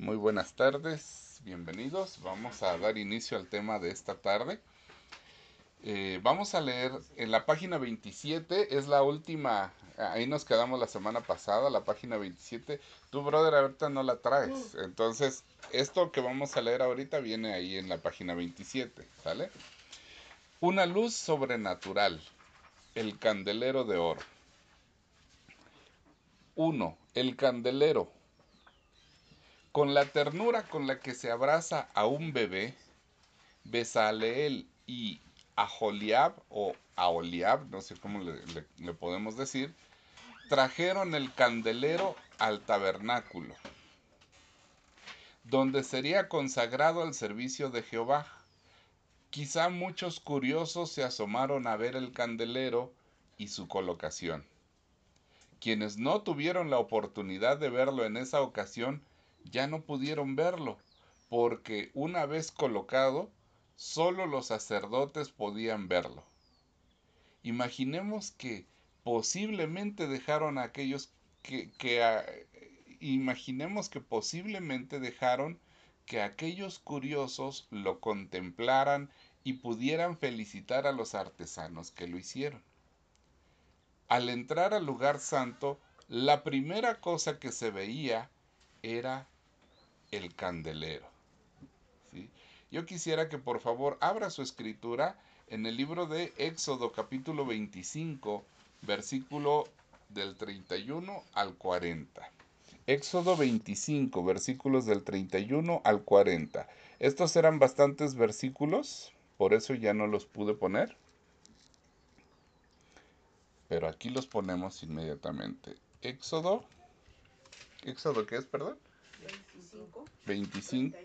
Muy buenas tardes, bienvenidos. Vamos a dar inicio al tema de esta tarde. Eh, vamos a leer en la página 27, es la última, ahí nos quedamos la semana pasada, la página 27. Tu brother ahorita no la traes, entonces esto que vamos a leer ahorita viene ahí en la página 27, ¿sale? Una luz sobrenatural, el candelero de oro. 1. El candelero con la ternura con la que se abraza a un bebé, Besaleel y Aholiab o Aholiab, no sé cómo le, le podemos decir, trajeron el candelero al tabernáculo, donde sería consagrado al servicio de Jehová. Quizá muchos curiosos se asomaron a ver el candelero y su colocación. Quienes no tuvieron la oportunidad de verlo en esa ocasión ya no pudieron verlo, porque una vez colocado, solo los sacerdotes podían verlo. Imaginemos que posiblemente dejaron a aquellos que, que imaginemos que posiblemente dejaron que aquellos curiosos lo contemplaran y pudieran felicitar a los artesanos que lo hicieron. Al entrar al lugar santo, la primera cosa que se veía era el candelero. Yo quisiera que por favor abra su escritura en el libro de Éxodo capítulo 25, versículo del 31 al 40. Éxodo 25, versículos del 31 al 40. Estos eran bastantes versículos, por eso ya no los pude poner. Pero aquí los ponemos inmediatamente. Éxodo. ¿Éxodo qué es, perdón? 25.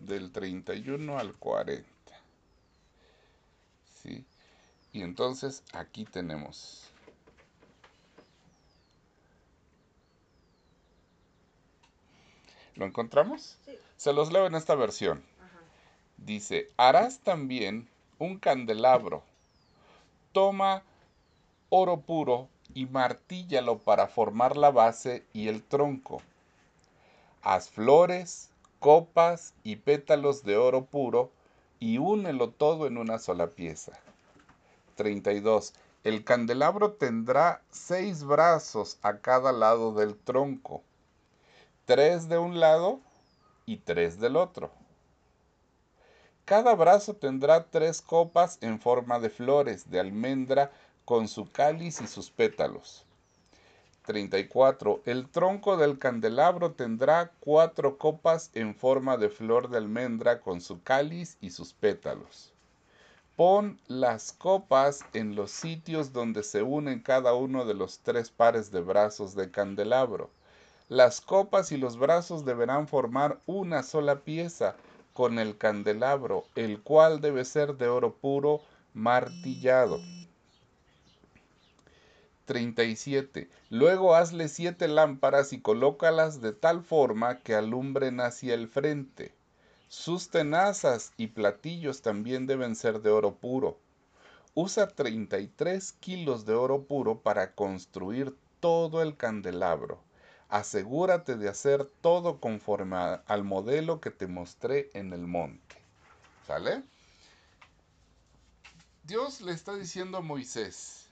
del 31 al 40. ¿Sí? Y entonces aquí tenemos. ¿Lo encontramos? Se los leo en esta versión. Dice, harás también un candelabro. Toma oro puro y martíllalo para formar la base y el tronco Haz flores, copas y pétalos de oro puro y únelo todo en una sola pieza. 32. El candelabro tendrá seis brazos a cada lado del tronco, tres de un lado y tres del otro. Cada brazo tendrá tres copas en forma de flores de almendra con su cáliz y sus pétalos. 34. El tronco del candelabro tendrá cuatro copas en forma de flor de almendra con su cáliz y sus pétalos. Pon las copas en los sitios donde se unen cada uno de los tres pares de brazos de candelabro. Las copas y los brazos deberán formar una sola pieza con el candelabro, el cual debe ser de oro puro martillado. 37. Luego hazle siete lámparas y colócalas de tal forma que alumbren hacia el frente. Sus tenazas y platillos también deben ser de oro puro. Usa 33 kilos de oro puro para construir todo el candelabro. Asegúrate de hacer todo conforme al modelo que te mostré en el monte. ¿Sale? Dios le está diciendo a Moisés,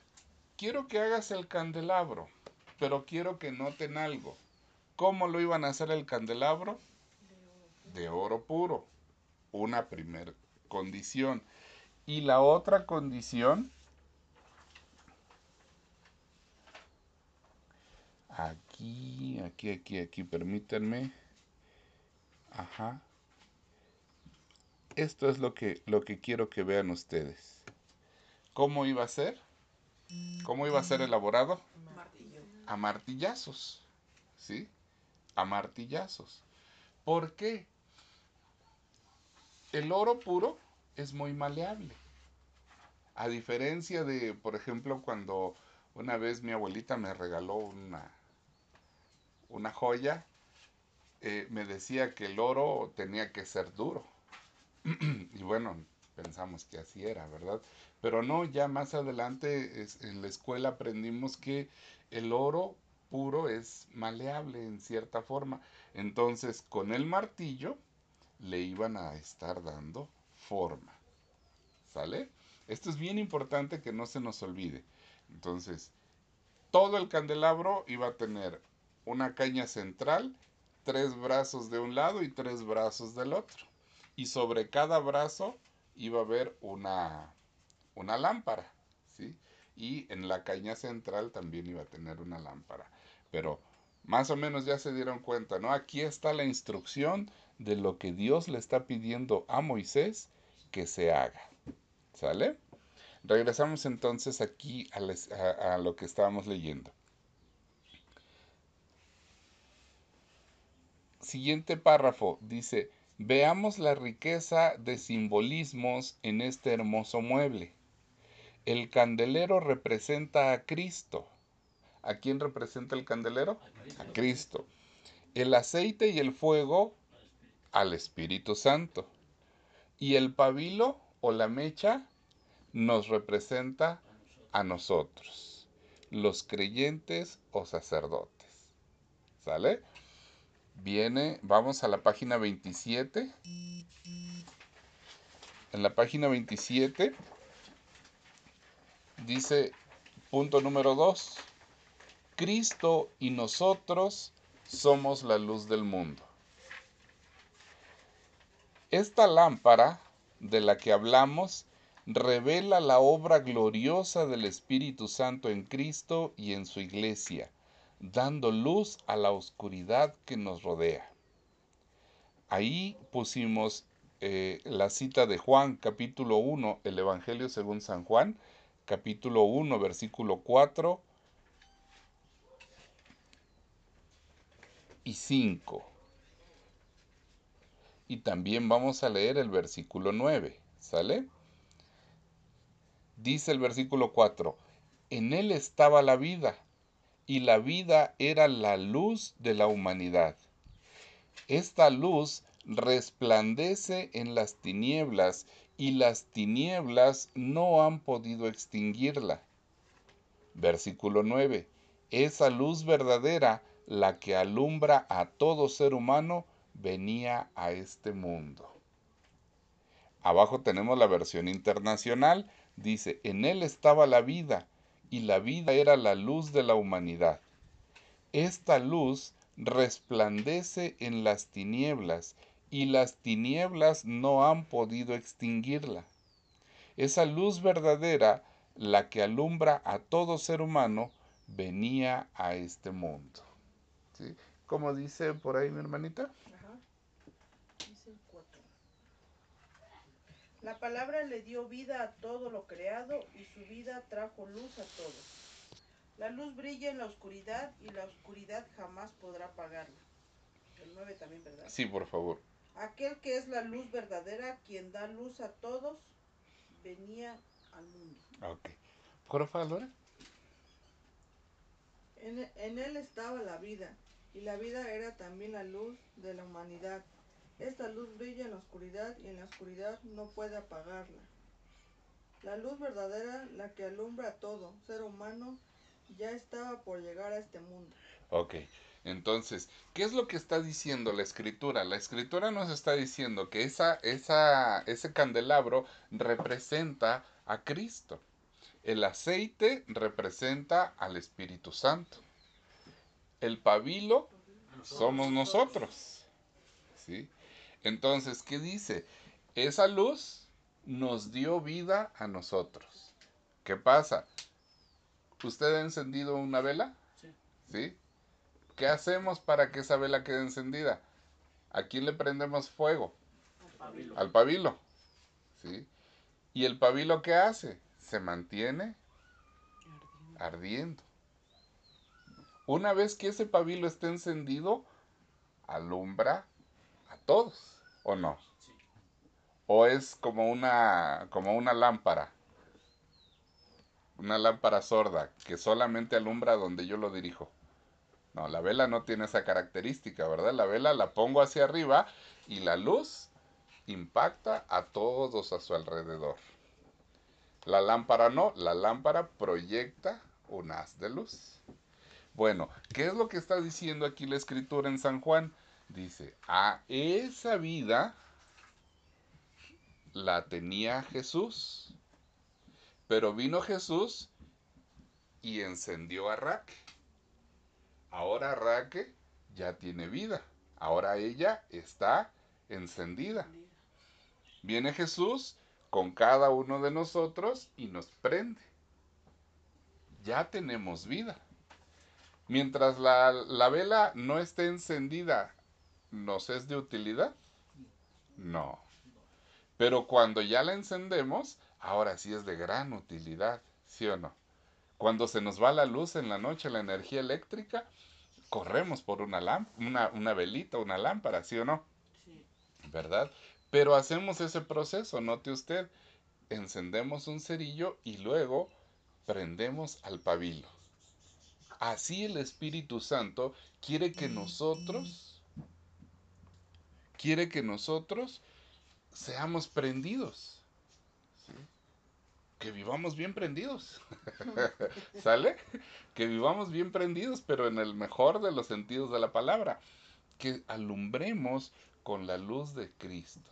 quiero que hagas el candelabro, pero quiero que noten algo. ¿Cómo lo iban a hacer el candelabro? De oro puro. Una primera condición. Y la otra condición, aquí, aquí, aquí, aquí, permítanme. Ajá. Esto es lo que, lo que quiero que vean ustedes. ¿Cómo iba a ser? ¿Cómo iba a ser elaborado? A martillazos. ¿Sí? A martillazos. ¿Por qué? El oro puro es muy maleable. A diferencia de, por ejemplo, cuando una vez mi abuelita me regaló una, una joya, eh, me decía que el oro tenía que ser duro. y bueno, pensamos que así era, ¿verdad? Pero no, ya más adelante en la escuela aprendimos que el oro puro es maleable en cierta forma. Entonces, con el martillo le iban a estar dando forma. ¿Sale? Esto es bien importante que no se nos olvide. Entonces, todo el candelabro iba a tener una caña central, tres brazos de un lado y tres brazos del otro. Y sobre cada brazo iba a haber una, una lámpara, ¿sí? Y en la caña central también iba a tener una lámpara. Pero más o menos ya se dieron cuenta, ¿no? Aquí está la instrucción de lo que Dios le está pidiendo a Moisés que se haga. ¿Sale? Regresamos entonces aquí a, lo que estábamos leyendo. Siguiente párrafo dice, veamos la riqueza de simbolismos en este hermoso mueble. El candelero representa a Cristo. ¿A quién representa el candelero? A Cristo. El aceite y el fuego al Espíritu Santo. Y el pabilo o la mecha nos representa a nosotros, los creyentes o sacerdotes. ¿Sale? Viene, vamos a la página 27. En la página 27 dice, punto número 2, Cristo y nosotros somos la luz del mundo. Esta lámpara de la que hablamos revela la obra gloriosa del Espíritu Santo en Cristo y en su iglesia, dando luz a la oscuridad que nos rodea. Ahí pusimos eh, la cita de Juan, capítulo 1, el Evangelio según San Juan, capítulo 1, versículo 4 y 5. Y también vamos a leer el versículo 9, ¿sale? Dice el versículo 4, en él estaba la vida, y la vida era la luz de la humanidad. Esta luz resplandece en las tinieblas, y las tinieblas no han podido extinguirla. Versículo 9. Esa luz verdadera, la que alumbra a todo ser humano, venía a este mundo. Abajo tenemos la versión internacional Dice, en él estaba la vida, y la vida era la luz de la humanidad. Esta luz resplandece en las tinieblas, y las tinieblas no han podido extinguirla. Esa luz verdadera, la que alumbra a todo ser humano, venía a este mundo. ¿Sí? ¿Cómo dice por ahí mi hermanita? La palabra le dio vida a todo lo creado y su vida trajo luz a todos. La luz brilla en la oscuridad y la oscuridad jamás podrá apagarla. El 9 también, ¿verdad? Sí, por favor. Aquel que es la luz verdadera, quien da luz a todos, venía al mundo. Ok. ¿Por favor? En, en él estaba la vida, y la vida era también la luz de la humanidad. Esta luz brilla en la oscuridad y en la oscuridad no puede apagarla. La luz verdadera, la que alumbra a todo ser humano, ya estaba por llegar a este mundo. Ok, entonces, ¿qué es lo que está diciendo la escritura? La escritura nos está diciendo que esa, esa, ese candelabro representa a Cristo. El aceite representa al Espíritu Santo. El pabilo somos nosotros. ¿Sí? Entonces, ¿qué dice? Esa luz nos dio vida a nosotros. ¿Qué pasa? ¿Usted ha encendido una vela? Sí. ¿Sí? ¿Qué hacemos para que esa vela quede encendida? ¿A quién le prendemos fuego? Al pabilo. Al pabilo. ¿Sí? ¿Y el pabilo qué hace? Se mantiene ardiendo. Una vez que ese pabilo esté encendido, alumbra todos. ¿O no? ¿O es como una, como una lámpara? Una lámpara sorda que solamente alumbra donde yo lo dirijo. No, la vela no tiene esa característica, ¿verdad? La vela la pongo hacia arriba y la luz impacta a todos a su alrededor. La lámpara no, la lámpara proyecta un haz de luz. Bueno, ¿qué es lo que está diciendo aquí la escritura en San Juan? Dice, a esa vida la tenía Jesús, pero vino Jesús y encendió a Raque. Ahora Raque ya tiene vida, ahora ella está encendida. Viene Jesús con cada uno de nosotros y nos prende. Ya tenemos vida. Mientras la, la vela no esté encendida, ¿nos es de utilidad? No. Pero cuando ya la encendemos, ahora sí es de gran utilidad, ¿sí o no? Cuando se nos va la luz en la noche, la energía eléctrica, corremos por una, una, una velita, una lámpara, ¿sí o no? Sí. ¿Verdad? Pero hacemos ese proceso, note usted, encendemos un cerillo y luego prendemos al pabilo. Así el Espíritu Santo quiere que nosotros, quiere que nosotros seamos prendidos. Que vivamos bien prendidos. ¿Sale? Que vivamos bien prendidos, pero en el mejor de los sentidos de la palabra. Que alumbremos con la luz de Cristo.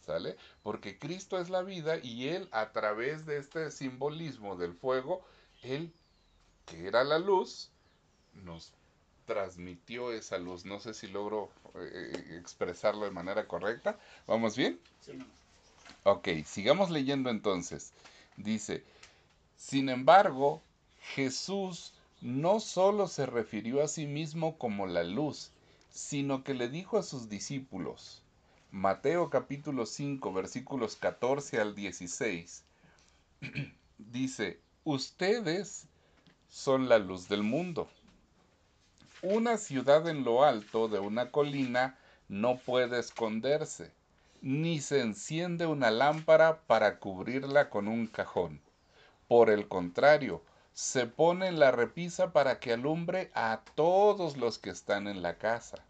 ¿Sale? Porque Cristo es la vida y Él a través de este simbolismo del fuego, Él, que era la luz, nos transmitió esa luz. No sé si logro eh, expresarlo de manera correcta. ¿Vamos bien? Sí. Ok, sigamos leyendo entonces. Dice, sin embargo, Jesús no solo se refirió a sí mismo como la luz, sino que le dijo a sus discípulos, Mateo capítulo 5 versículos 14 al 16, dice, ustedes son la luz del mundo. Una ciudad en lo alto de una colina no puede esconderse, ni se enciende una lámpara para cubrirla con un cajón. Por el contrario, se pone en la repisa para que alumbre a todos los que están en la casa.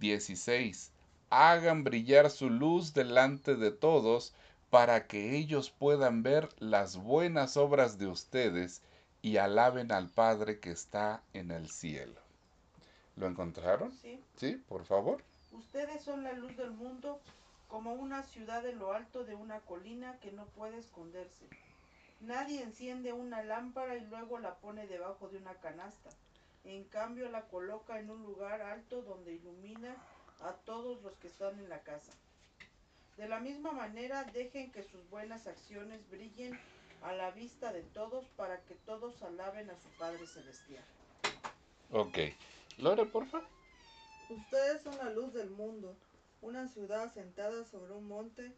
16. Hagan brillar su luz delante de todos para que ellos puedan ver las buenas obras de ustedes y alaben al Padre que está en el cielo. ¿Lo encontraron? Sí. Sí, por favor. Ustedes son la luz del mundo, como una ciudad en lo alto de una colina que no puede esconderse. Nadie enciende una lámpara y luego la pone debajo de una canasta. En cambio la coloca en un lugar alto donde ilumina a todos los que están en la casa. De la misma manera, dejen que sus buenas acciones brillen a la vista de todos para que todos alaben a su Padre Celestial. Ok. Lore, porfa. Ustedes son la luz del mundo. Una ciudad sentada sobre un monte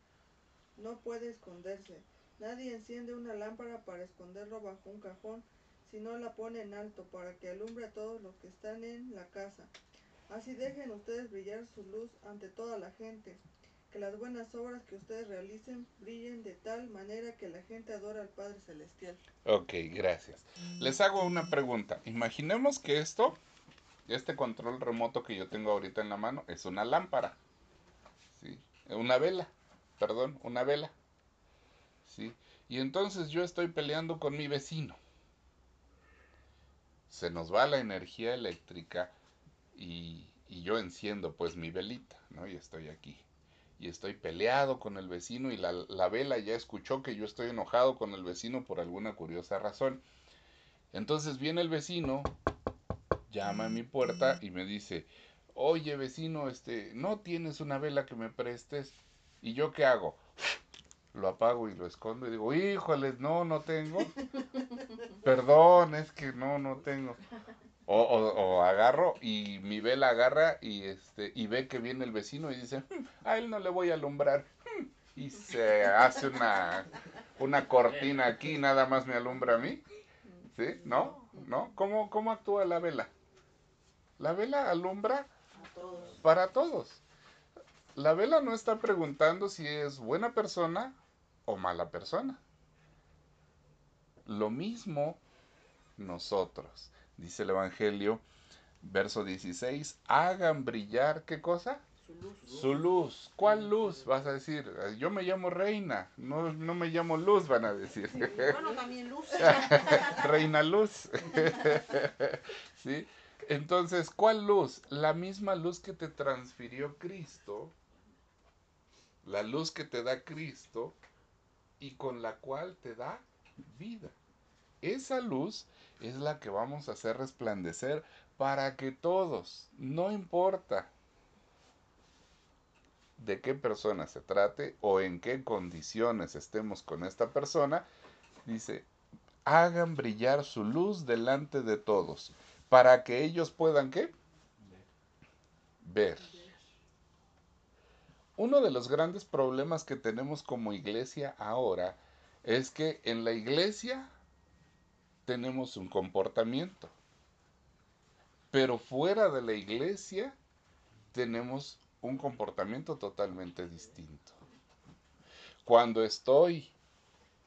no puede esconderse. Nadie enciende una lámpara para esconderlo bajo un cajón, sino la pone en alto para que alumbre a todos los que están en la casa. Así dejen ustedes brillar su luz ante toda la gente que las buenas obras que ustedes realicen brillen de tal manera que la gente adora al Padre Celestial. Ok, gracias. Les hago una pregunta. Imaginemos que esto, este control remoto que yo tengo ahorita en la mano, es una lámpara. ¿Sí? Una vela, perdón, una vela. ¿Sí? Y entonces yo estoy peleando con mi vecino. Se nos va la energía eléctrica y, y yo enciendo pues mi velita, ¿no? Y estoy aquí y estoy peleado con el vecino y la, la, vela ya escuchó que yo estoy enojado con el vecino por alguna curiosa razón. Entonces viene el vecino, llama a mi puerta y me dice, oye vecino, este, ¿no tienes una vela que me prestes? ¿Y yo qué hago? Lo apago y lo escondo y digo, híjoles, no, no tengo. Perdón, es que no, no tengo. O, agarro y mi vela agarra y este y ve que viene el vecino y dice, hmm, a él no le voy a alumbrar. Hmm", y se hace una, una cortina aquí y nada más me alumbra a mí. ¿Sí? ¿No? ¿No? ¿Cómo, cómo actúa la vela? La vela alumbra para todos. La vela no está preguntando si es buena persona o mala persona. Lo mismo nosotros dice el Evangelio, verso 16, hagan brillar, ¿qué cosa? Su luz. Su luz. ¿Cuál luz? Vas a decir, yo me llamo Reina, no, no me llamo Luz, van a decir. Bueno, también luz. Reina Luz. ¿Sí? Entonces, ¿cuál luz? La misma luz que te transfirió Cristo, la luz que te da Cristo y con la cual te da vida. Esa luz es la que vamos a hacer resplandecer para que todos, no importa de qué persona se trate o en qué condiciones estemos con esta persona, dice, hagan brillar su luz delante de todos, para que ellos puedan qué? Ver. Uno de los grandes problemas que tenemos como iglesia ahora es que en la iglesia tenemos un comportamiento, pero fuera de la iglesia tenemos un comportamiento totalmente distinto. Cuando estoy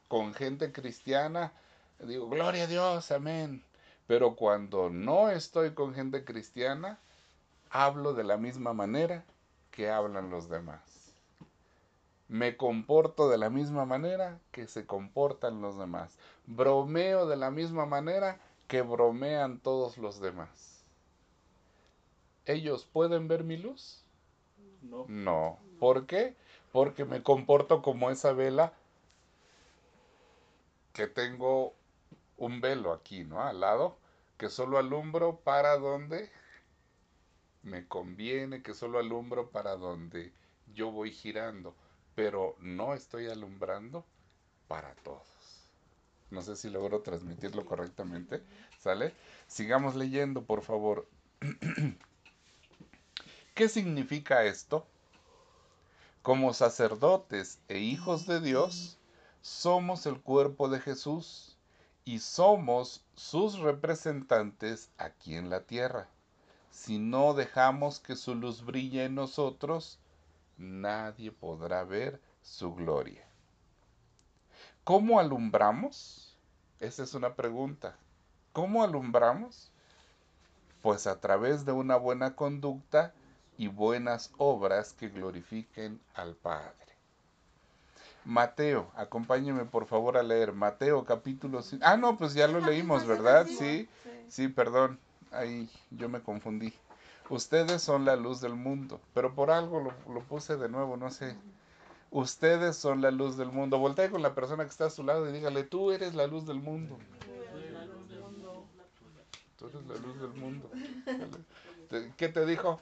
con gente cristiana, digo, gloria a Dios, amén. Pero cuando no estoy con gente cristiana, hablo de la misma manera que hablan los demás. Me comporto de la misma manera que se comportan los demás. Bromeo de la misma manera que bromean todos los demás. ¿Ellos pueden ver mi luz? No. No. ¿Por qué? Porque me comporto como esa vela que tengo un velo aquí, ¿no? Al lado, que solo alumbro para donde me conviene, que solo alumbro para donde yo voy girando, pero no estoy alumbrando para todos. No sé si logro transmitirlo correctamente. ¿Sale? Sigamos leyendo, por favor. ¿Qué significa esto? Como sacerdotes e hijos de Dios, somos el cuerpo de Jesús y somos sus representantes aquí en la tierra. Si no dejamos que su luz brille en nosotros, nadie podrá ver su gloria. ¿Cómo alumbramos? Esa es una pregunta. ¿Cómo alumbramos? Pues a través de una buena conducta y buenas obras que glorifiquen al Padre. Mateo, acompáñeme por favor a leer Mateo capítulo 5. Ah, no, pues ya lo leímos, ¿verdad? Sí, sí, perdón, ahí yo me confundí. Ustedes son la luz del mundo, pero por algo lo, lo puse de nuevo, no sé. Ustedes son la luz del mundo. Voltea con la persona que está a su lado y dígale, tú eres la luz del mundo. Tú eres la luz del mundo. ¿Qué te dijo?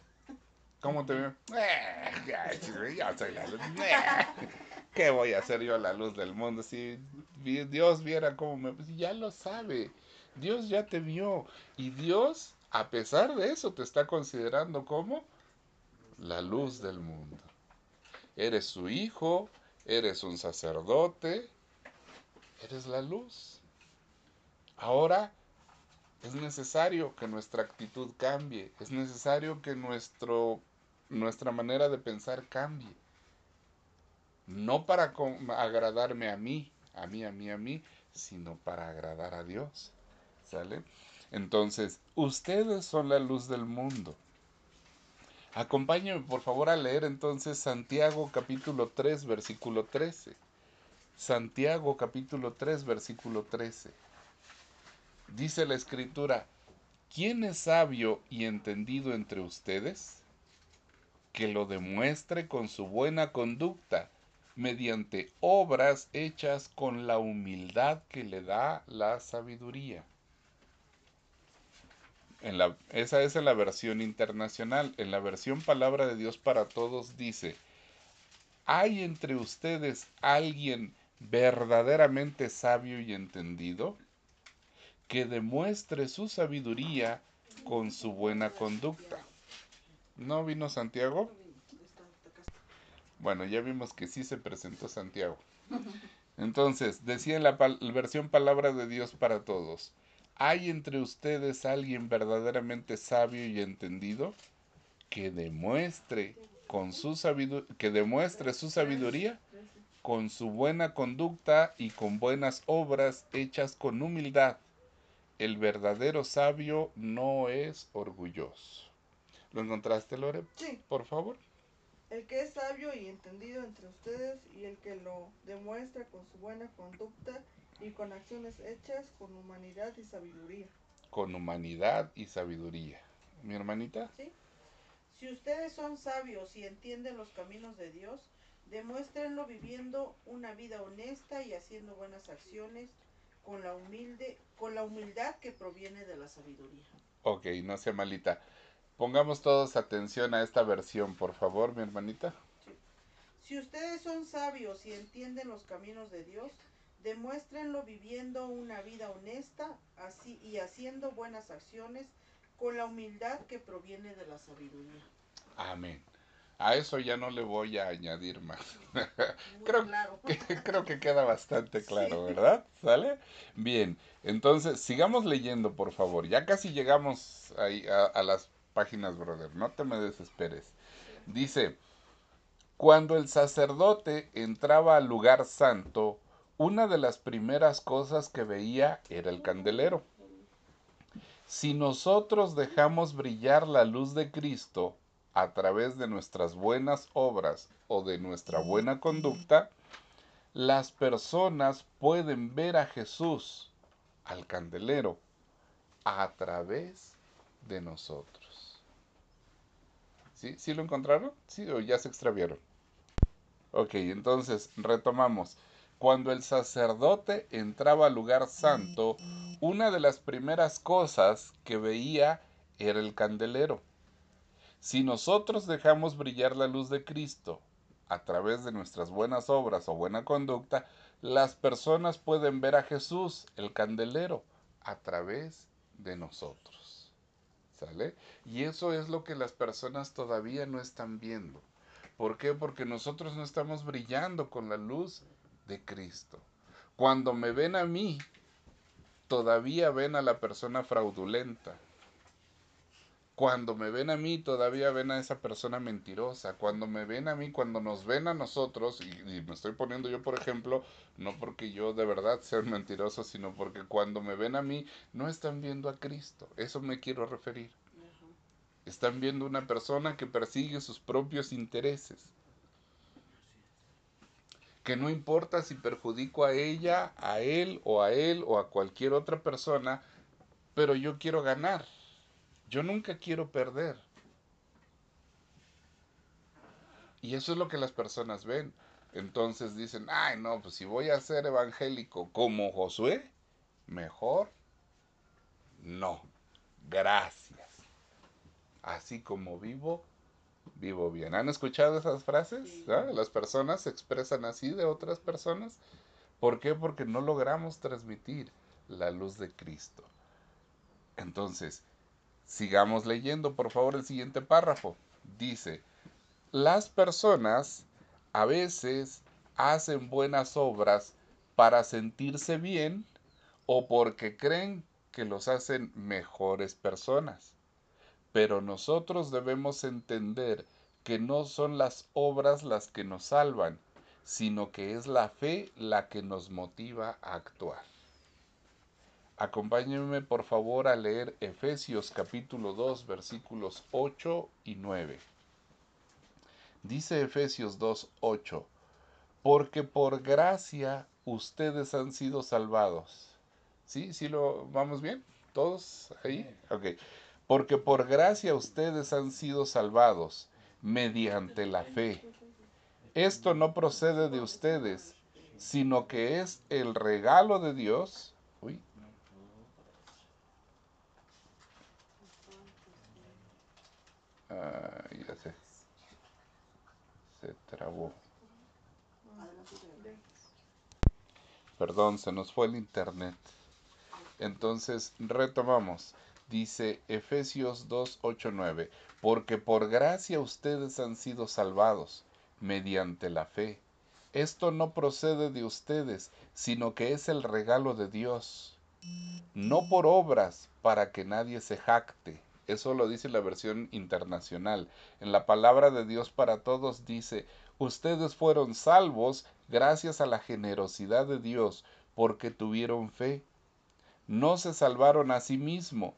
¿Cómo te veo? Yo soy la luz. ¿Qué voy a hacer yo a la luz del mundo? Si Dios viera cómo me... Pues ya lo sabe. Dios ya te vio. Y Dios, a pesar de eso, te está considerando como la luz del mundo. Eres su hijo, eres un sacerdote, eres la luz. Ahora es necesario que nuestra actitud cambie, es necesario que nuestro nuestra manera de pensar cambie. No para agradarme a mí, a mí, a mí, a mí, sino para agradar a Dios. ¿Sale? Entonces, ustedes son la luz del mundo. Acompáñenme por favor a leer entonces Santiago capítulo 3, versículo 13. Santiago capítulo 3, versículo 13. Dice la escritura, ¿quién es sabio y entendido entre ustedes? que lo demuestre con su buena conducta, mediante obras hechas con la humildad que le da la sabiduría. En la, esa es en la versión internacional. En la versión Palabra de Dios para Todos dice, ¿hay entre ustedes alguien verdaderamente sabio y entendido? Que demuestre su sabiduría con su buena conducta. ¿No vino Santiago? Bueno, ya vimos que sí se presentó Santiago. Entonces, decía en la, versión Palabra de Dios para Todos, ¿hay entre ustedes alguien verdaderamente sabio y entendido que demuestre con su que demuestre su sabiduría con su buena conducta y con buenas obras hechas con humildad? El verdadero sabio no es orgulloso. ¿Lo encontraste, Lore? Sí. Por favor. El que es sabio y entendido entre ustedes y el que lo demuestra con su buena conducta y con acciones hechas con humanidad y sabiduría. Con humanidad y sabiduría. ¿Mi hermanita? ¿Sí? Si ustedes son sabios y entienden los caminos de Dios, demuéstrenlo viviendo una vida honesta y haciendo buenas acciones con la humilde, con la humildad que proviene de la sabiduría. Ok, no sea malita. Pongamos todos atención a esta versión, por favor, mi hermanita. Si ustedes son sabios y entienden los caminos de Dios, demuéstrenlo viviendo una vida honesta así, y haciendo buenas acciones con la humildad que proviene de la sabiduría. Amén. A eso ya no le voy a añadir más. Creo, claro. que, creo que queda bastante claro, Sí. ¿verdad? ¿Sale? Bien, entonces sigamos leyendo, por favor. Ya casi llegamos ahí a, a las páginas, brother. No te me desesperes. Dice, cuando el sacerdote entraba al lugar santo, una de las primeras cosas que veía era el candelero. Si nosotros dejamos brillar la luz de Cristo a través de nuestras buenas obras o de nuestra buena conducta, las personas pueden ver a Jesús, al candelero, a través de nosotros. ¿Sí? ¿Sí lo encontraron? ¿Sí o ya se extraviaron? Ok, entonces retomamos. Cuando el sacerdote entraba al lugar santo, una de las primeras cosas que veía era el candelero. Si nosotros dejamos brillar la luz de Cristo a través de nuestras buenas obras o buena conducta, las personas pueden ver a Jesús, el candelero, a través de nosotros. ¿Sale? Y eso es lo que las personas todavía no están viendo. ¿Por qué? Porque nosotros no estamos brillando con la luz de Cristo. Cuando me ven a mí, todavía ven a la persona fraudulenta. Cuando me ven a mí, todavía ven a esa persona mentirosa. Cuando me ven a mí, cuando nos ven a nosotros, y, y me estoy poniendo yo por ejemplo, no porque yo de verdad sea mentiroso, sino porque cuando me ven a mí, no están viendo a Cristo. Eso me quiero referir. Están viendo una persona que persigue sus propios intereses. Que no importa si perjudico a ella, a él o a él o a cualquier otra persona, pero yo quiero ganar. Yo nunca quiero perder. Y eso es lo que las personas ven. Entonces dicen, ay no, pues si voy a ser evangélico como Josué, mejor no. Gracias. Así como vivo, vivo bien. ¿Han escuchado esas frases? Sí. ¿Ah? Las personas se expresan así de otras personas. ¿Por qué? Porque no logramos transmitir la luz de Cristo. Entonces, sigamos leyendo, por favor, el siguiente párrafo. Dice, las personas a veces hacen buenas obras para sentirse bien o porque creen que los hacen mejores personas. Pero nosotros debemos entender que no son las obras las que nos salvan, sino que es la fe la que nos motiva a actuar. Acompáñenme por favor a leer Efesios capítulo 2 versículos 8 y 9. Dice Efesios 2, 8, porque por gracia ustedes han sido salvados. ¿Sí? ¿Sí lo vamos bien? ¿Todos ahí? Ok. Porque por gracia ustedes han sido salvados mediante la fe. Esto no procede de ustedes, sino que es el regalo de Dios. Uy. Ah, ya sé. Se trabó. Perdón, se nos fue el internet. Entonces, retomamos. Dice Efesios 2, 8, 9. Porque por gracia ustedes han sido salvados mediante la fe. Esto no procede de ustedes, sino que es el regalo de Dios. No por obras para que nadie se jacte. Eso lo dice la versión internacional. En la palabra de Dios para todos dice, ustedes fueron salvos gracias a la generosidad de Dios porque tuvieron fe. No se salvaron a sí mismos.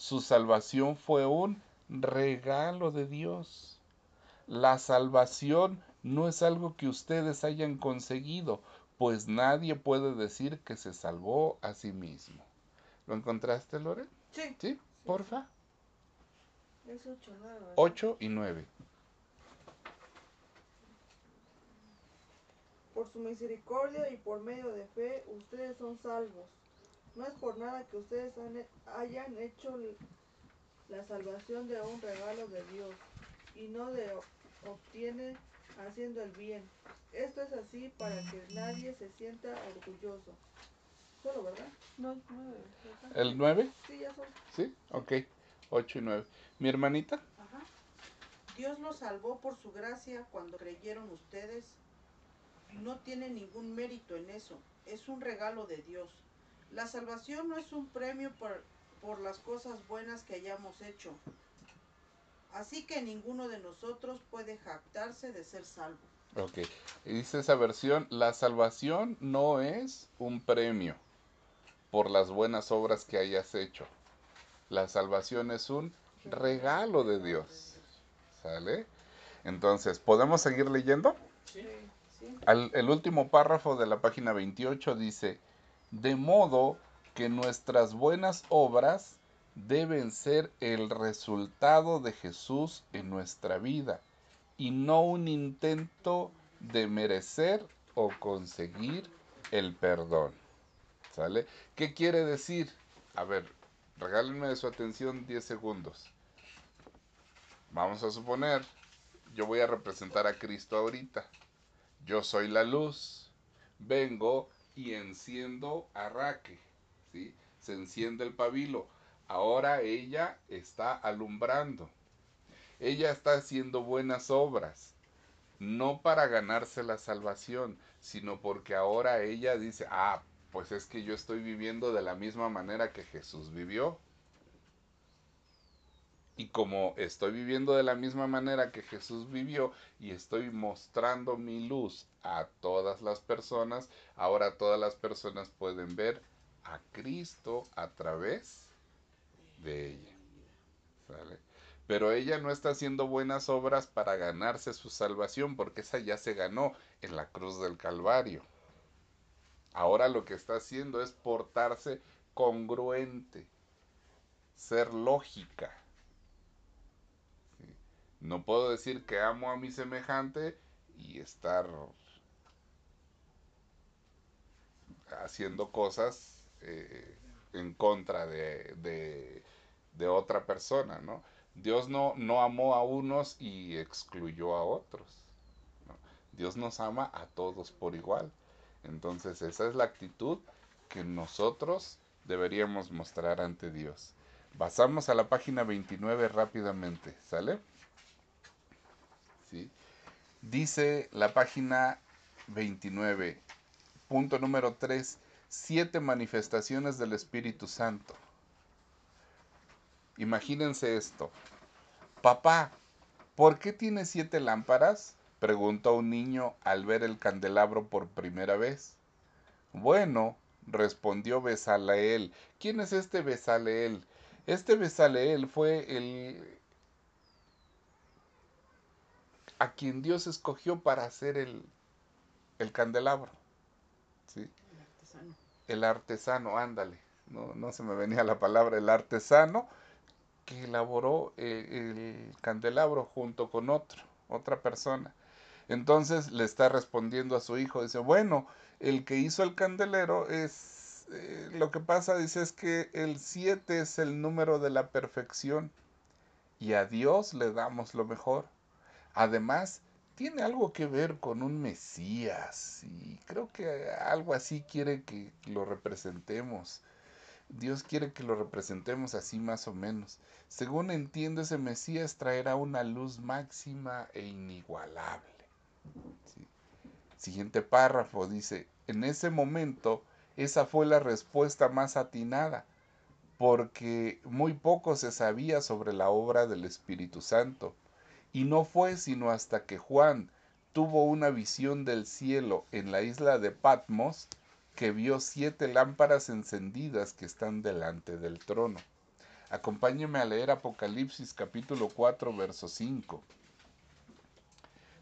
Su salvación fue un regalo de Dios. la salvación no es algo que ustedes hayan conseguido, pues nadie puede decir que se salvó a sí mismo. ¿Lo encontraste, Lore? Sí. ¿Sí? Porfa. Es 8, 9. 8 y 9. Por su misericordia y por medio de fe, ustedes son salvos. No es por nada que ustedes han- hayan hecho la salvación de un regalo de Dios y no de obtiene haciendo el bien. Esto es así para que nadie se sienta orgulloso. Solo, ¿verdad? No, nueve. ¿El 9? Sí, ya son. ¿Sí? Ok. 8 y 9. ¿Mi hermanita? Ajá. Dios los salvó por su gracia cuando creyeron ustedes. No tiene ningún mérito en eso. Es un regalo de Dios. La salvación no es un premio por, por las cosas buenas que hayamos hecho. Así que ninguno de nosotros puede jactarse de ser salvo. Ok. Y dice esa versión, la salvación no es un premio por las buenas obras que hayas hecho. La salvación es un regalo de Dios. ¿Sale? Entonces, ¿podemos seguir leyendo? ¿Sí? Al- el último párrafo de la página 28 dice, de modo que nuestras buenas obras deben ser el resultado de Jesús en nuestra vida y no un intento de merecer o conseguir el perdón. ¿Sale? ¿Qué quiere decir? A ver, regálenme su atención 10 segundos. Vamos a suponer, yo voy a representar a Cristo ahorita. Yo soy la luz. Vengo y enciendo a Raque. ¿sí? Se enciende el pabilo. Ahora ella está alumbrando. Ella está haciendo buenas obras. No para ganarse la salvación, sino porque ahora ella dice, ah, pues es que yo estoy viviendo de la misma manera que Jesús vivió. Y como estoy viviendo de la misma manera que Jesús vivió y estoy mostrando mi luz a todas las personas, ahora todas las personas pueden ver a Cristo a través de ella. Pero ella no está haciendo buenas obras para ganarse su salvación, porque esa ya se ganó en la cruz del Calvario. Ahora lo que está haciendo es portarse congruente, ser lógica. No puedo decir que amo a mi semejante y estar haciendo cosas eh, en contra de, de, otra persona, ¿no? Dios no, no amó a unos y excluyó a otros. Dios nos ama a todos por igual. Entonces esa es la actitud que nosotros deberíamos mostrar ante Dios. Pasamos a la página 29 rápidamente, ¿sale? Dice la página 29, punto número 3, siete manifestaciones del Espíritu Santo. Imagínense esto. Papá, ¿por qué tiene siete lámparas? preguntó un niño al ver el candelabro por primera vez. Bueno, respondió Besaleel. ¿Quién es este Besaleel? Este Besaleel fue el a quien Dios escogió para hacer el, el candelabro. ¿sí? El artesano. El artesano, ándale. No, no se me venía la palabra, el artesano que elaboró el, el candelabro junto con otro, otra persona. Entonces le está respondiendo a su hijo, dice, bueno, el que hizo el candelero es, eh, lo que pasa, dice, es que el 7 es el número de la perfección y a Dios le damos lo mejor. Además, tiene algo que ver con un Mesías y creo que algo así quiere que lo representemos. Dios quiere que lo representemos así más o menos. Según entiendo, ese Mesías traerá una luz máxima e inigualable. Siguiente párrafo dice, en ese momento esa fue la respuesta más atinada, porque muy poco se sabía sobre la obra del Espíritu Santo. Y no fue sino hasta que Juan tuvo una visión del cielo en la isla de Patmos que vio siete lámparas encendidas que están delante del trono. Acompáñeme a leer Apocalipsis capítulo 4, verso 5.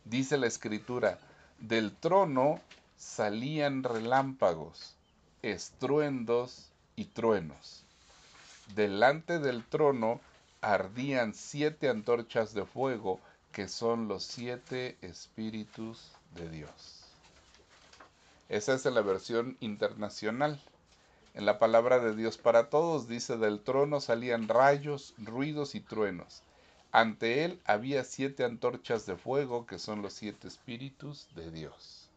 Dice la escritura, del trono salían relámpagos, estruendos y truenos. Delante del trono ardían siete antorchas de fuego, que son los siete espíritus de Dios. Esa es la versión internacional. En la palabra de Dios para todos dice, del trono salían rayos, ruidos y truenos. Ante él había siete antorchas de fuego, que son los siete espíritus de Dios.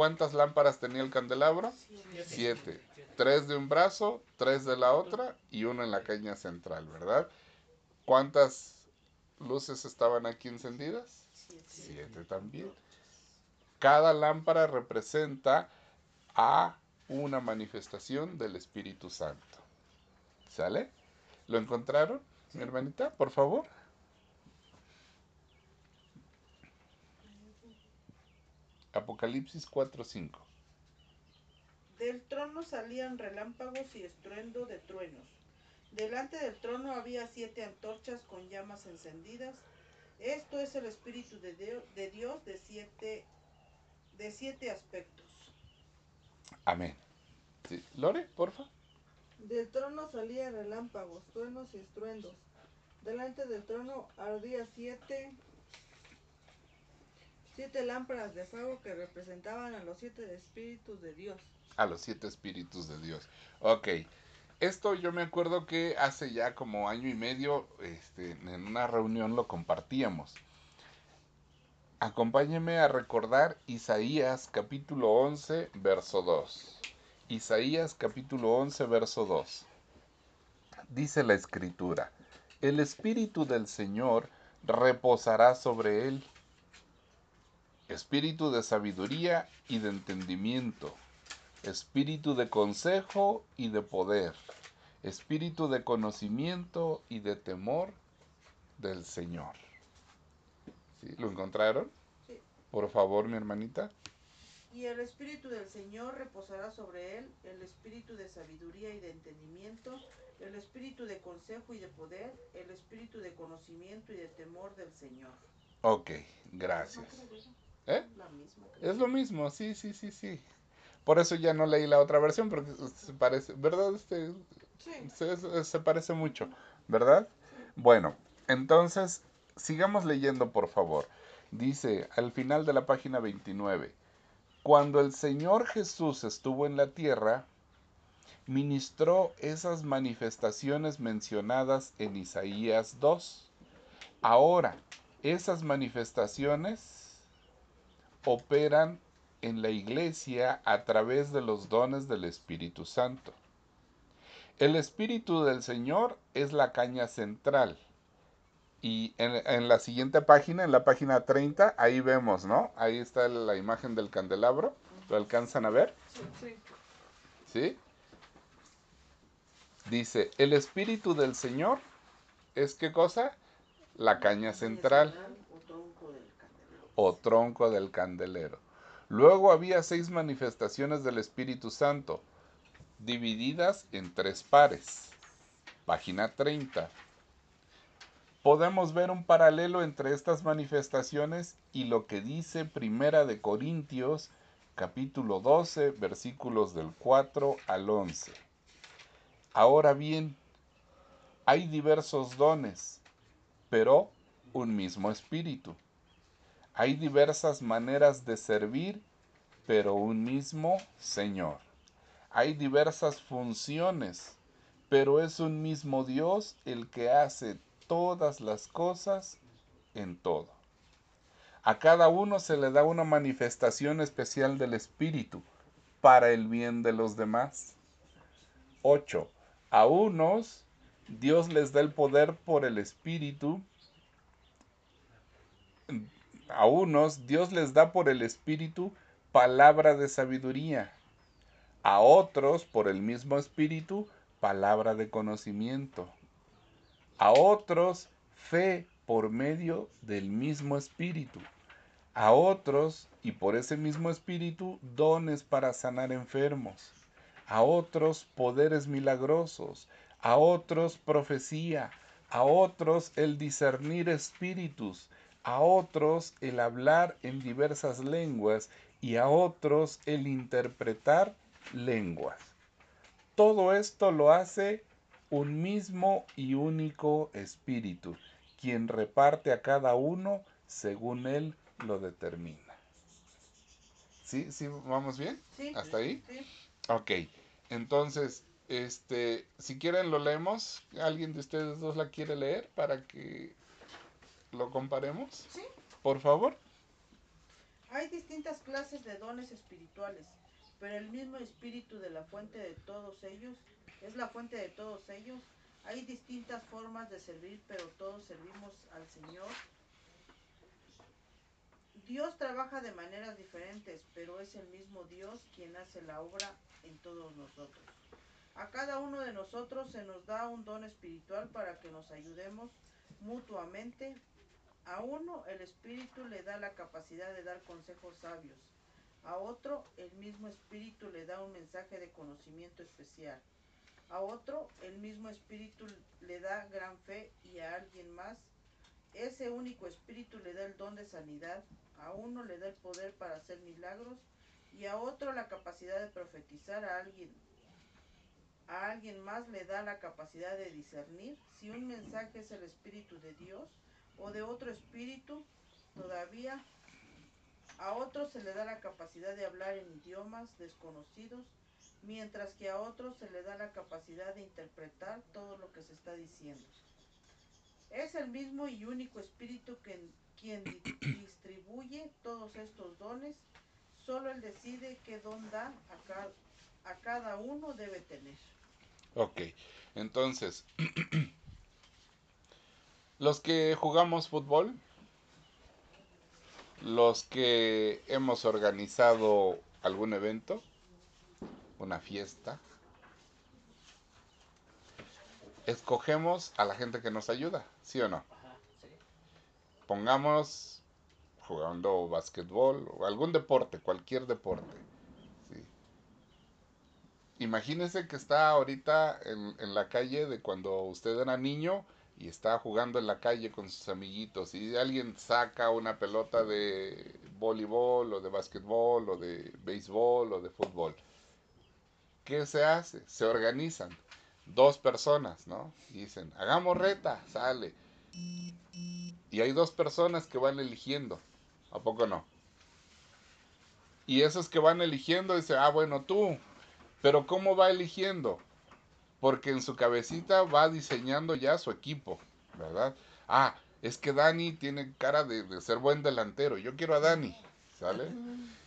¿Cuántas lámparas tenía el candelabro? Siete. Tres de un brazo, tres de la otra y una en la caña central, ¿verdad? ¿Cuántas luces estaban aquí encendidas? Siete también. Cada lámpara representa a una manifestación del Espíritu Santo. ¿Sale? ¿Lo encontraron, mi hermanita? Por favor. Apocalipsis 4:5. Del trono salían relámpagos y estruendo de truenos. Delante del trono había siete antorchas con llamas encendidas. Esto es el Espíritu de, de Dios de siete, de siete aspectos. Amén. Sí. Lore, porfa. Del trono salían relámpagos, truenos y estruendos. Delante del trono ardía siete siete lámparas de fuego que representaban a los siete espíritus de Dios. A los siete espíritus de Dios. Ok. Esto yo me acuerdo que hace ya como año y medio, este, en una reunión lo compartíamos. Acompáñeme a recordar Isaías capítulo 11, verso 2. Isaías capítulo 11, verso 2. Dice la escritura, el Espíritu del Señor reposará sobre él espíritu de sabiduría y de entendimiento, espíritu de consejo y de poder, espíritu de conocimiento y de temor del Señor. ¿Lo encontraron? Sí. Por favor, mi hermanita. Y el Espíritu del Señor reposará sobre él, el Espíritu de sabiduría y de entendimiento, el Espíritu de consejo y de poder, el Espíritu de conocimiento y de temor del Señor. Ok, gracias. ¿Eh? Es lo mismo, sí, sí, sí, sí. Por eso ya no leí la otra versión, porque se parece, ¿verdad? Este, se, se, parece mucho, ¿verdad? Bueno, entonces, sigamos leyendo, por favor. Dice al final de la página 29, cuando el Señor Jesús estuvo en la tierra, ministró esas manifestaciones mencionadas en Isaías 2. Ahora, esas manifestaciones operan en la iglesia a través de los dones del Espíritu Santo. El Espíritu del Señor es la caña central. Y en, la siguiente página, en la página 30, ahí vemos, ¿no? Ahí está la imagen del candelabro. ¿Lo alcanzan a ver? Sí. ¿Sí? Dice, el Espíritu del Señor es qué cosa? La caña central o tronco del candelero. Luego había seis manifestaciones del Espíritu Santo, divididas en tres pares. Página 30. Podemos ver un paralelo entre estas manifestaciones y lo que dice Primera de Corintios, capítulo 12, versículos del 4 al 11. Ahora bien, hay diversos dones, pero un mismo espíritu. Hay diversas maneras de servir, pero un mismo Señor. Hay diversas funciones, pero es un mismo Dios el que hace todas las cosas en todo. A cada uno se le da una manifestación especial del Espíritu para el bien de los demás. 8. A unos Dios les da el poder por el Espíritu a unos Dios les da por el Espíritu palabra de sabiduría, a otros por el mismo Espíritu palabra de conocimiento, a otros fe por medio del mismo Espíritu, a otros y por ese mismo Espíritu dones para sanar enfermos, a otros poderes milagrosos, a otros profecía, a otros el discernir espíritus, a otros el hablar en diversas lenguas y a otros el interpretar lenguas. Todo esto lo hace un mismo y único espíritu, quien reparte a cada uno según él lo determina. ¿Sí? ¿Sí? ¿Vamos bien? Sí. ¿Hasta ahí? Sí. Ok. Entonces, este, si quieren lo leemos. ¿Alguien de ustedes dos la quiere leer para que lo comparemos? Sí. Por favor. Hay distintas clases de dones espirituales, pero el mismo espíritu de la fuente de todos ellos es la fuente de todos ellos. Hay distintas formas de servir, pero todos servimos al Señor. Dios trabaja de maneras diferentes, pero es el mismo Dios quien hace la obra en todos nosotros. A cada uno de nosotros se nos da un don espiritual para que nos ayudemos mutuamente. A uno el Espíritu le da la capacidad de dar consejos sabios. A otro el mismo Espíritu le da un mensaje de conocimiento especial. A otro el mismo Espíritu le da gran fe y a alguien más ese único Espíritu le da el don de sanidad. A uno le da el poder para hacer milagros y a otro la capacidad de profetizar a alguien. A alguien más le da la capacidad de discernir si un mensaje es el Espíritu de Dios o de otro Espíritu. Todavía a otro se le da la capacidad de hablar en idiomas desconocidos, mientras que a otro se le da la capacidad de interpretar todo lo que se está diciendo. Es el mismo y único Espíritu que, quien di- distribuye todos estos dones. Solo Él decide qué don da a, a cada uno debe tener. Ok. Entonces, los que jugamos fútbol, los que hemos organizado algún evento, una fiesta, escogemos a la gente que nos ayuda, ¿sí o no? Pongamos jugando básquetbol o algún deporte, cualquier deporte. ¿sí? Imagínese que está ahorita en, en la calle de cuando usted era niño y está jugando en la calle con sus amiguitos y alguien saca una pelota de voleibol o de básquetbol o de béisbol o de fútbol. ¿Qué se hace? Se organizan dos personas, ¿no? Dicen, hagamos reta, sale. Y hay dos personas que van eligiendo. ¿A poco no? Y esos que van eligiendo dicen, ah, bueno, tú. Pero ¿cómo va eligiendo? Porque en su cabecita va diseñando ya su equipo, ¿verdad? Ah, es que Dani tiene cara de, de ser buen delantero. Yo quiero a Dani, ¿sale?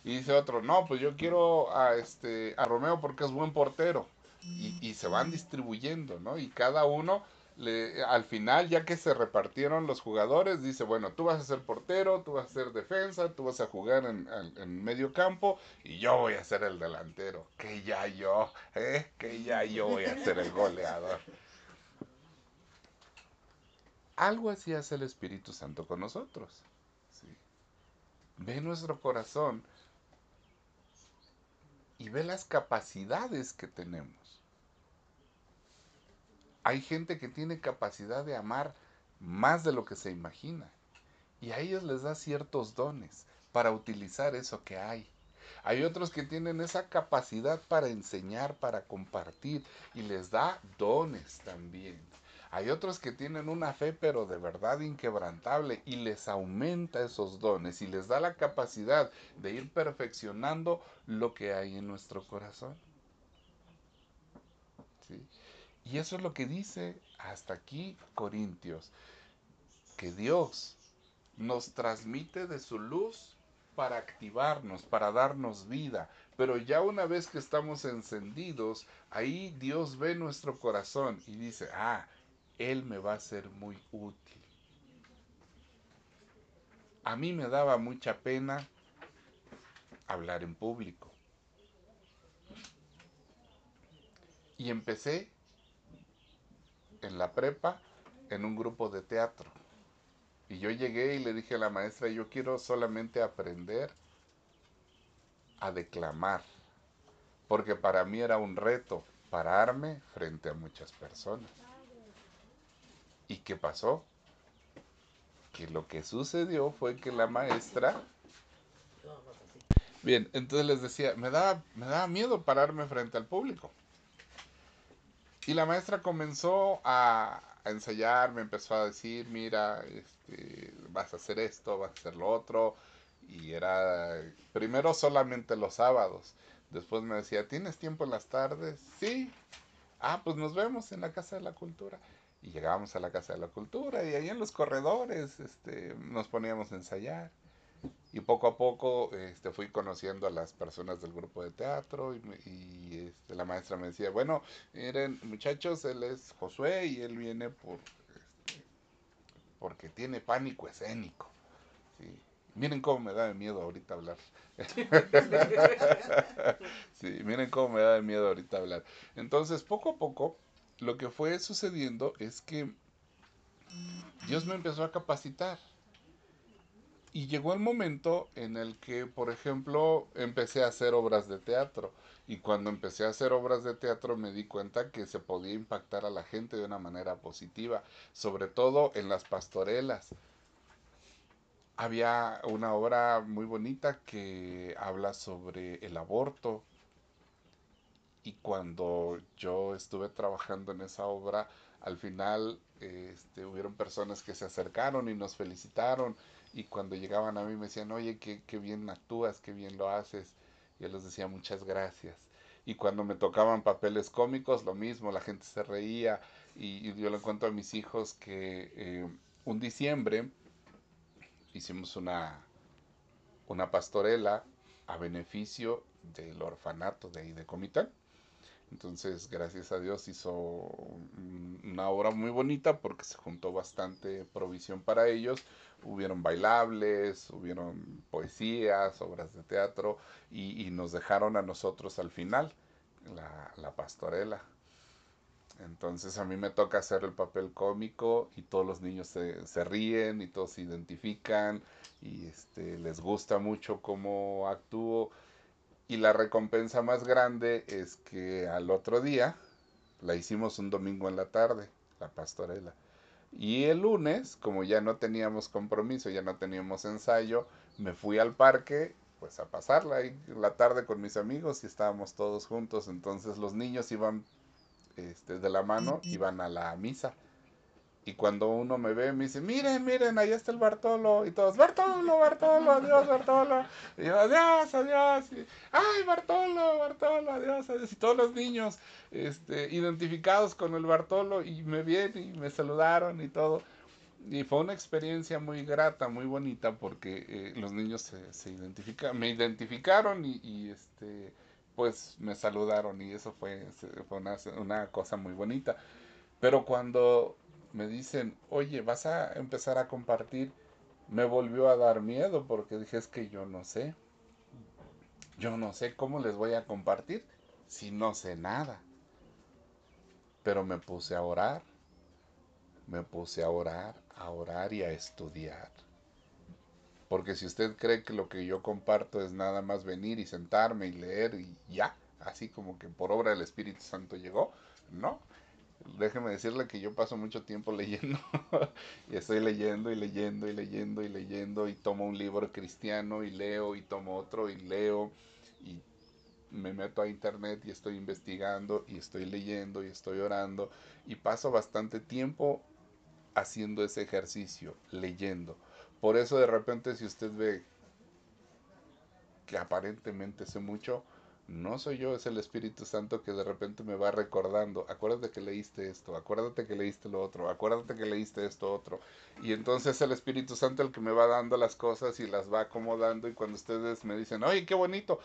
Y dice otro, no, pues yo quiero a este a Romeo porque es buen portero. Y, y se van distribuyendo, ¿no? Y cada uno le, al final, ya que se repartieron los jugadores, dice, bueno, tú vas a ser portero, tú vas a ser defensa, tú vas a jugar en, en- en medio campo y yo voy a ser el delantero. Que ya yo, ¿eh? Que ya yo voy a ser el goleador. Algo así hace el Espíritu Santo con nosotros. ¿sí? Ve nuestro corazón y ve las capacidades que tenemos. Hay gente que tiene capacidad de amar más de lo que se imagina. Y a ellos les da ciertos dones para utilizar eso que hay. Hay otros que tienen esa capacidad para enseñar, para compartir, y les da dones también. Hay otros que tienen una fe, pero de verdad inquebrantable, y les aumenta esos dones y les da la capacidad de ir perfeccionando lo que hay en nuestro corazón. ¿Sí? Y eso es lo que dice hasta aquí Corintios, que Dios nos transmite de su luz para activarnos, para darnos vida. Pero ya una vez que estamos encendidos, ahí Dios ve nuestro corazón y dice, ah, Él me va a ser muy útil. A mí me daba mucha pena hablar en público. Y empecé en la prepa en un grupo de teatro. Y yo llegué y le dije a la maestra, yo quiero solamente aprender a declamar, porque para mí era un reto pararme frente a muchas personas. ¿Y qué pasó? que lo que sucedió fue que la maestra... Bien, entonces les decía, me daba, me daba miedo pararme frente al público. Y la maestra comenzó a, a ensayar, me empezó a decir, mira, este, vas a hacer esto, vas a hacer lo otro. Y era primero solamente los sábados. Después me decía, ¿tienes tiempo en las tardes? Sí. Ah, pues nos vemos en la Casa de la Cultura. Y llegábamos a la Casa de la Cultura y ahí en los corredores este, nos poníamos a ensayar. Y poco a poco este, fui conociendo a las personas del grupo de teatro y, este, la maestra me decía, bueno, miren muchachos, él es Josué y él viene por, este, porque tiene pánico escénico. Miren cómo me da de miedo ahorita hablar. sí, miren cómo me da de miedo ahorita hablar. Entonces, poco a poco, lo que fue sucediendo es que Dios me empezó a capacitar. Y llegó el momento en el que, por ejemplo, empecé a hacer obras de teatro. Y cuando empecé a hacer obras de teatro me di cuenta que se podía impactar a la gente de una manera positiva, sobre todo en las pastorelas. Había una obra muy bonita que habla sobre el aborto. Y cuando yo estuve trabajando en esa obra, al final este, hubieron personas que se acercaron y nos felicitaron y cuando llegaban a mí me decían, oye, qué, qué bien actúas, qué bien lo haces. Yo les decía, muchas gracias. Y cuando me tocaban papeles cómicos, lo mismo, la gente se reía. Y, yo le cuento a mis hijos que eh, un diciembre hicimos una, una pastorela a beneficio del orfanato de ahí de Comitán. Entonces, gracias a Dios hizo una obra muy bonita porque se juntó bastante provisión para ellos. Hubieron bailables, hubieron poesías, obras de teatro y, nos dejaron a nosotros al final la, pastorela. Entonces a mí me toca hacer el papel cómico y todos los niños se, se ríen y todos se identifican y este, les gusta mucho cómo actúo y la recompensa más grande es que al otro día, la hicimos un domingo en la tarde, la pastorela. Y el lunes, como ya no teníamos compromiso, ya no teníamos ensayo, me fui al parque pues a pasarla ahí la tarde con mis amigos y estábamos todos juntos. Entonces los niños iban este, de la mano, iban a la misa. Y cuando uno me ve, me dice, miren, miren, ahí está el Bartolo. Y todos, Bartolo, Bartolo, adiós, Bartolo. Y yo, adiós, adiós. Ay, Bartolo, Bartolo, adiós, adiós. Y todos los niños este, identificados con el Bartolo y me vienen y me saludaron y todo. Y fue una experiencia muy grata, muy bonita, porque eh, los niños se, se identifican, me identificaron y, y, este, pues me saludaron y eso fue, fue una, una cosa muy bonita. Pero cuando me dicen, oye, vas a empezar a compartir, me volvió a dar miedo porque dije, es que yo no sé. Yo no sé cómo les voy a compartir si no sé nada. Pero me puse a orar, me puse a orar, a orar y a estudiar. Porque si usted cree que lo que yo comparto es nada más venir y sentarme y leer y ya, así como que por obra del Espíritu Santo llegó, no, déjeme decirle que yo paso mucho tiempo leyendo y estoy leyendo y leyendo y leyendo y leyendo y tomo un libro cristiano y leo y tomo otro y leo y me meto a internet y estoy investigando y estoy leyendo y estoy orando y paso bastante tiempo haciendo ese ejercicio, leyendo. Por eso de repente si usted ve que aparentemente sé mucho, no soy yo, es el Espíritu Santo que de repente me va recordando, acuérdate que leíste esto, acuérdate que leíste lo otro, acuérdate que leíste esto otro. Y entonces el Espíritu Santo el que me va dando las cosas y las va acomodando y cuando ustedes me dicen, oye, qué bonito,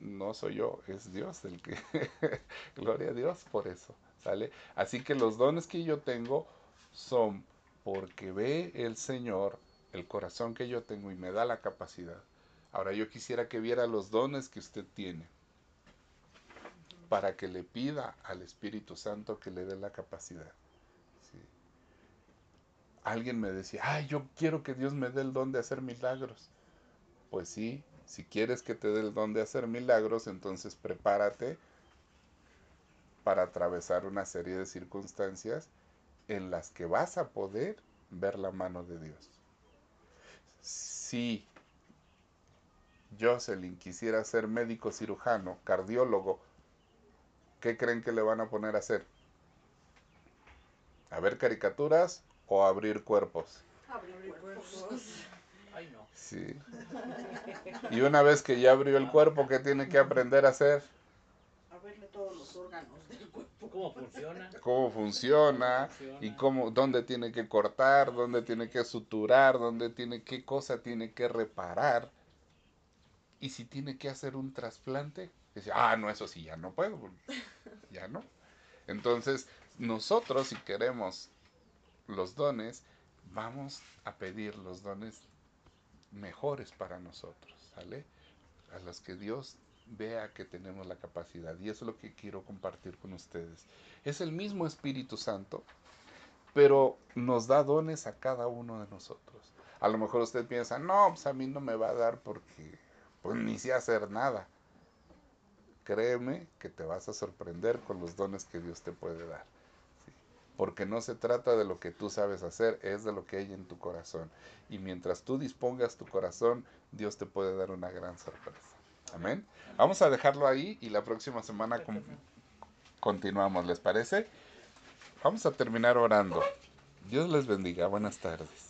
no soy yo, es Dios el que, gloria a Dios por eso, ¿sale? Así que los dones que yo tengo son porque ve el Señor el corazón que yo tengo y me da la capacidad. Ahora yo quisiera que viera los dones que usted tiene para que le pida al Espíritu Santo que le dé la capacidad. Alguien me decía, ay, yo quiero que Dios me dé el don de hacer milagros. Pues sí, si quieres que te dé el don de hacer milagros, entonces prepárate para atravesar una serie de circunstancias en las que vas a poder ver la mano de Dios. si Jocelyn quisiera ser médico cirujano, cardiólogo, ¿qué creen que le van a poner a hacer? ¿A ver caricaturas o abrir cuerpos? Abrir cuerpos. Ay, no. Sí. Y una vez que ya abrió el cuerpo, ¿qué tiene que aprender a hacer? A verle todos los órganos del cuerpo. ¿Cómo funciona? Cómo funciona y cómo, dónde tiene que cortar, dónde tiene que suturar, dónde tiene qué cosa tiene que reparar. Y si tiene que hacer un trasplante, ah, no, eso sí, ya no puedo, ya no. Entonces, nosotros si queremos los dones, vamos a pedir los dones mejores para nosotros, ¿sale? A los que Dios vea que tenemos la capacidad. Y eso es lo que quiero compartir con ustedes. Es el mismo Espíritu Santo, pero nos da dones a cada uno de nosotros. A lo mejor usted piensa, no, pues a mí no me va a dar porque pues ni sé hacer nada. Créeme que te vas a sorprender con los dones que Dios te puede dar. Porque no se trata de lo que tú sabes hacer, es de lo que hay en tu corazón. Y mientras tú dispongas tu corazón, Dios te puede dar una gran sorpresa. Amén. Vamos a dejarlo ahí y la próxima semana con- continuamos, ¿les parece? Vamos a terminar orando. Dios les bendiga. Buenas tardes.